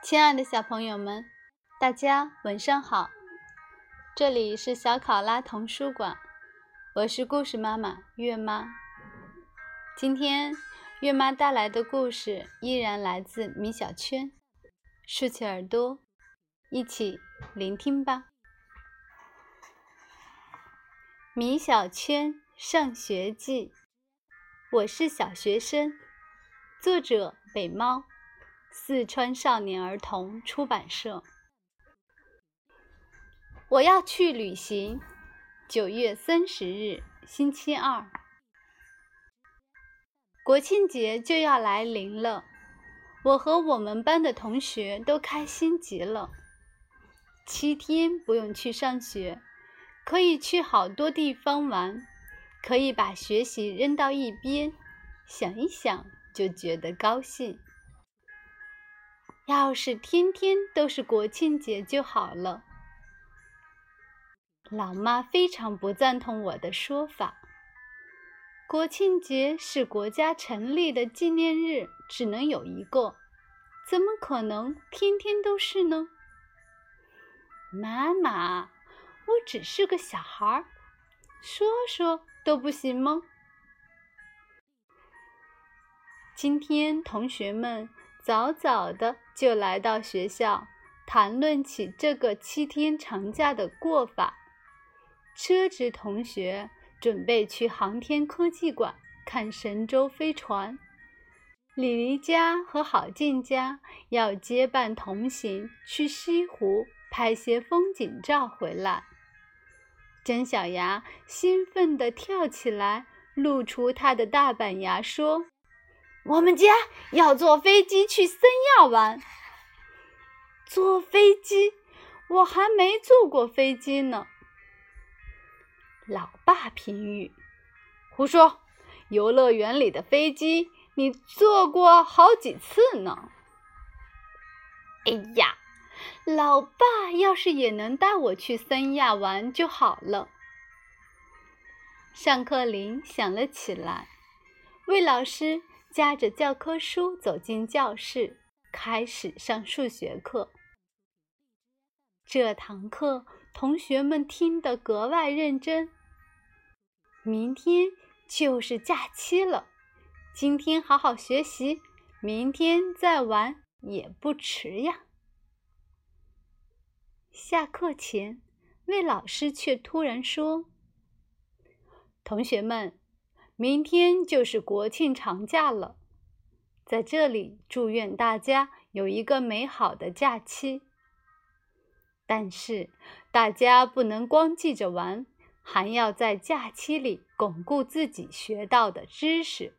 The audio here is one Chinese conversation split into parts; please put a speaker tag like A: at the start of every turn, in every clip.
A: 亲爱的小朋友们，大家晚上好！这里是小考拉童书馆，我是故事妈妈月妈。今天月妈带来的故事依然来自米小圈，竖起耳朵，一起聆听吧。米小圈上学记，我是小学生，作者北猫。四川少年儿童出版社。我要去旅行。九月三十日，星期二，国庆节就要来临了。我和我们班的同学都开心极了。七天不用去上学，可以去好多地方玩，可以把学习扔到一边，想一想就觉得高兴。要是天天都是国庆节就好了。老妈非常不赞同我的说法。国庆节是国家成立的纪念日，只能有一个，怎么可能天天都是呢？妈妈，我只是个小孩儿，说说都不行吗？今天同学们。早早的就来到学校，谈论起这个七天长假的过法。车直同学准备去航天科技馆看神舟飞船，李黎家和郝静家要结伴同行去西湖拍些风景照回来。姜小牙兴奋地跳起来，露出他的大板牙说。我们家要坐飞机去三亚玩。坐飞机？我还没坐过飞机呢。老爸评语：胡说！游乐园里的飞机你坐过好几次呢。哎呀，老爸要是也能带我去三亚玩就好了。上课铃响了起来，魏老师。夹着教科书走进教室，开始上数学课。这堂课同学们听得格外认真。明天就是假期了，今天好好学习，明天再玩也不迟呀。下课前，魏老师却突然说：“同学们。”明天就是国庆长假了，在这里祝愿大家有一个美好的假期。但是大家不能光记着玩，还要在假期里巩固自己学到的知识。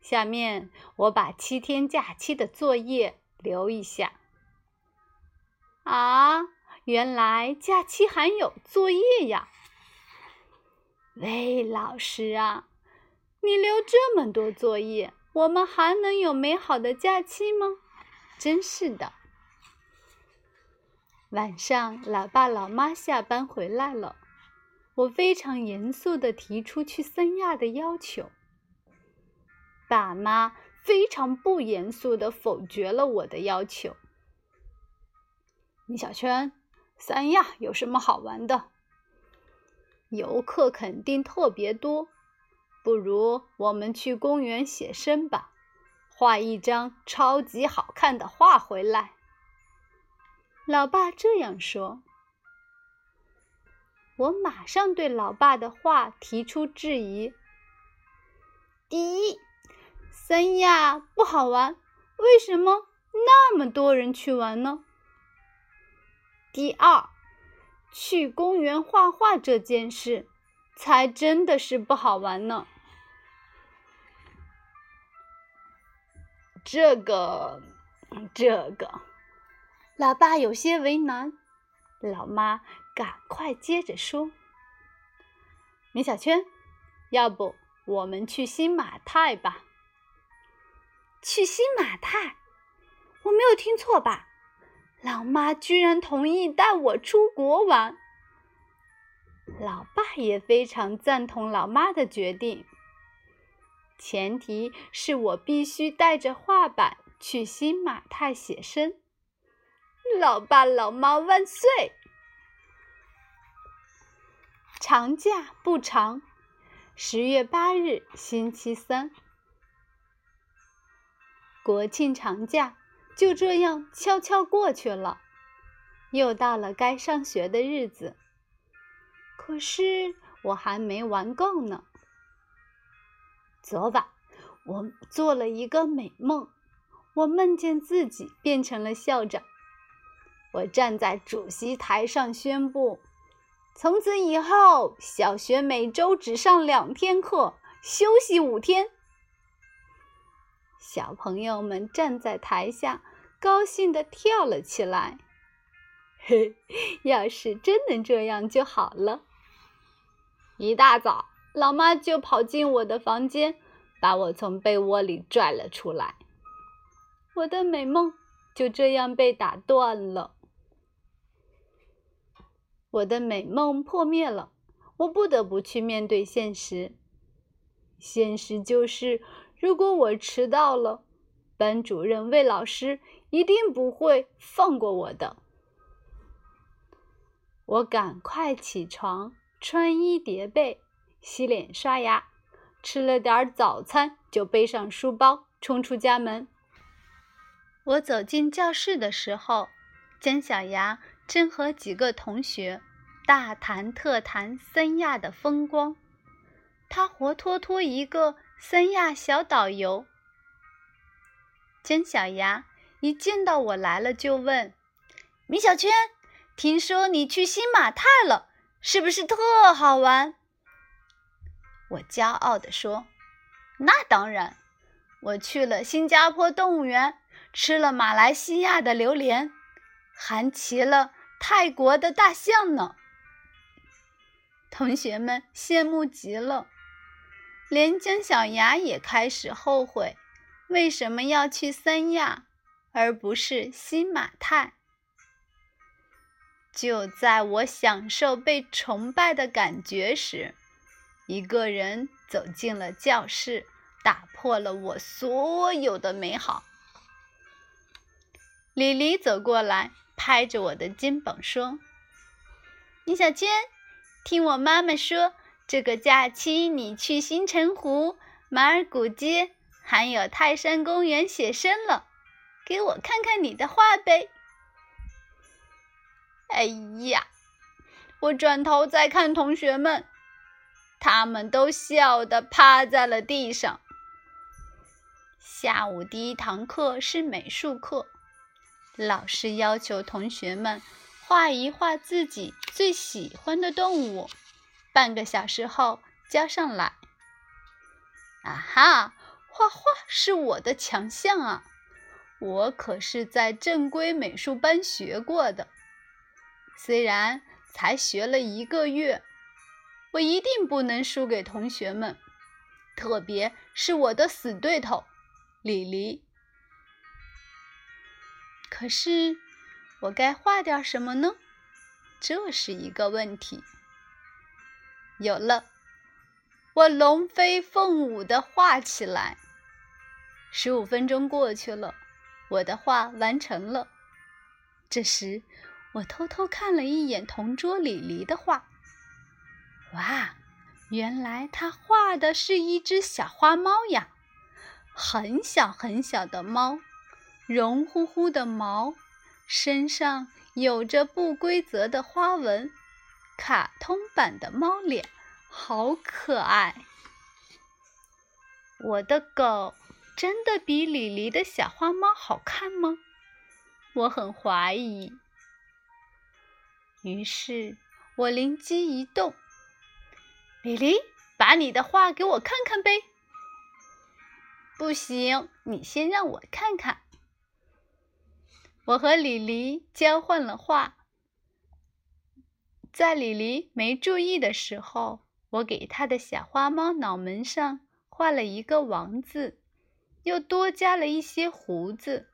A: 下面我把七天假期的作业留一下。啊，原来假期还有作业呀！魏老师啊！你留这么多作业，我们还能有美好的假期吗？真是的。晚上，老爸老妈下班回来了，我非常严肃地提出去三亚的要求。爸妈非常不严肃地否决了我的要求。米小圈，三亚有什么好玩的？游客肯定特别多。不如我们去公园写生吧，画一张超级好看的画回来。老爸这样说，我马上对老爸的话提出质疑。第一，三亚不好玩，为什么那么多人去玩呢？第二，去公园画画这件事。才真的是不好玩呢。这个，这个，老爸有些为难。老妈赶快接着说：“米小圈，要不我们去新马泰吧？”去新马泰？我没有听错吧？老妈居然同意带我出国玩。老爸也非常赞同老妈的决定，前提是我必须带着画板去新马泰写生。老爸老妈万岁！长假不长，十月八日，星期三，国庆长假就这样悄悄过去了。又到了该上学的日子，可是我还没玩够呢。昨晚我做了一个美梦，我梦见自己变成了校长。我站在主席台上宣布：从此以后，小学每周只上两天课，休息五天。小朋友们站在台下，高兴地跳了起来。嘿，要是真能这样就好了。一大早，老妈就跑进我的房间，把我从被窝里拽了出来。我的美梦就这样被打断了。我的美梦破灭了，我不得不去面对现实。现实就是，如果我迟到了，班主任魏老师一定不会放过我的。我赶快起床，穿衣叠被，洗脸刷牙，吃了点早餐，就背上书包冲出家门。我走进教室的时候，姜小牙正和几个同学大谈特谈三亚的风光。他活脱脱一个三亚小导游。姜小牙一见到我来了，就问：“米小圈。”听说你去新马泰了，是不是特好玩？我骄傲地说：“那当然，我去了新加坡动物园，吃了马来西亚的榴莲，还骑了泰国的大象呢。”同学们羡慕极了，连姜小牙也开始后悔，为什么要去三亚，而不是新马泰。就在我享受被崇拜的感觉时，一个人走进了教室，打破了我所有的美好。李黎走过来，拍着我的肩膀说：“李小娟，听我妈妈说，这个假期你去新城湖、马尔古街，还有泰山公园写生了，给我看看你的画呗。”哎呀！我转头再看同学们，他们都笑得趴在了地上。下午第一堂课是美术课，老师要求同学们画一画自己最喜欢的动物，半个小时后交上来。啊哈！画画是我的强项啊，我可是在正规美术班学过的。虽然才学了一个月，我一定不能输给同学们，特别是我的死对头李黎。可是，我该画点什么呢？这是一个问题。有了，我龙飞凤舞地画起来。十五分钟过去了，我的画完成了。这时。我偷偷看了一眼同桌李黎的画，哇，原来他画的是一只小花猫呀，很小很小的猫，绒乎乎的毛，身上有着不规则的花纹，卡通版的猫脸，好可爱。我的狗真的比李黎的小花猫好看吗？我很怀疑。于是我灵机一动，李黎，把你的画给我看看呗。不行，你先让我看看。我和李黎交换了画，在李黎没注意的时候，我给他的小花猫脑门上画了一个王字，又多加了一些胡子，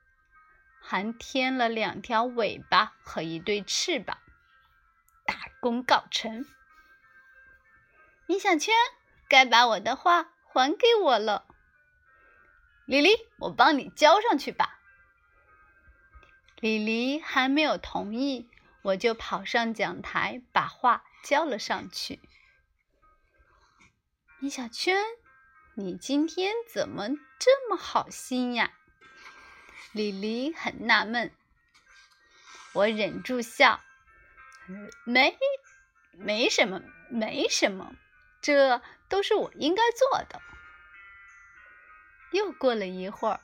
A: 还添了两条尾巴和一对翅膀。大功告成，米小圈该把我的画还给我了。李黎，我帮你交上去吧。李黎还没有同意，我就跑上讲台，把画交了上去。米小圈，你今天怎么这么好心呀？李黎很纳闷。我忍住笑，没，没什么，没什么，这都是我应该做的。又过了一会儿。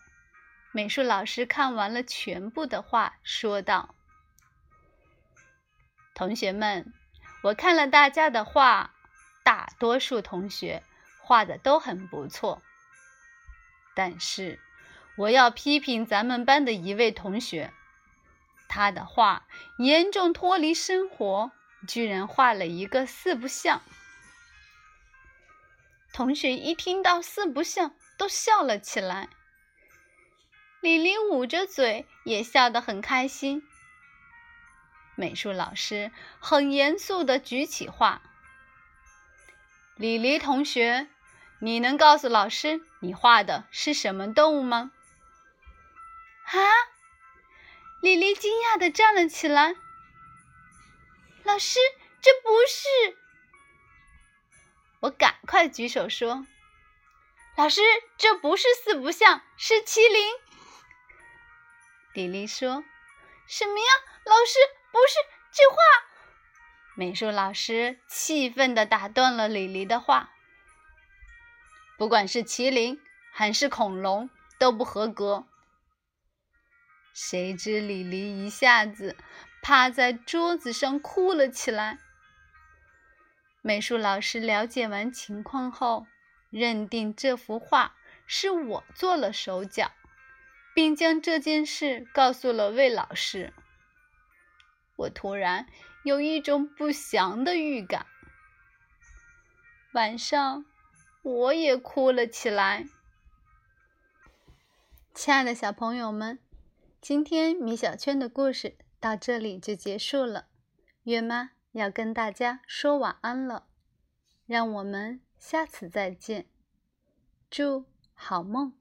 A: 美术老师看完了全部的画，说道：“同学们，我看了大家的画，大多数同学画的都很不错。但是，我要批评咱们班的一位同学，他的画严重脱离生活，居然画了一个四不像。”同学一听到四不像，都笑了起来。李黎捂着嘴，也笑得很开心。美术老师很严肃地举起画：“李黎同学，你能告诉老师你画的是什么动物吗？”
B: 啊！李黎惊讶地站了起来。“老师，这不是……”
A: 我赶快举手说：“
B: 老师，这不是四不像，是麒麟。”
A: 李黎说：“
B: 什么呀，老师，不是这画。”
A: 美术老师气愤地打断了李黎的话：“不管是麒麟还是恐龙，都不合格。”谁知李黎一下子趴在桌子上哭了起来。美术老师了解完情况后，认定这幅画是我做了手脚。并将这件事告诉了魏老师。我突然有一种不祥的预感。晚上，我也哭了起来。亲爱的小朋友们，今天米小圈的故事到这里就结束了。月妈要跟大家说晚安了，让我们下次再见。祝好梦。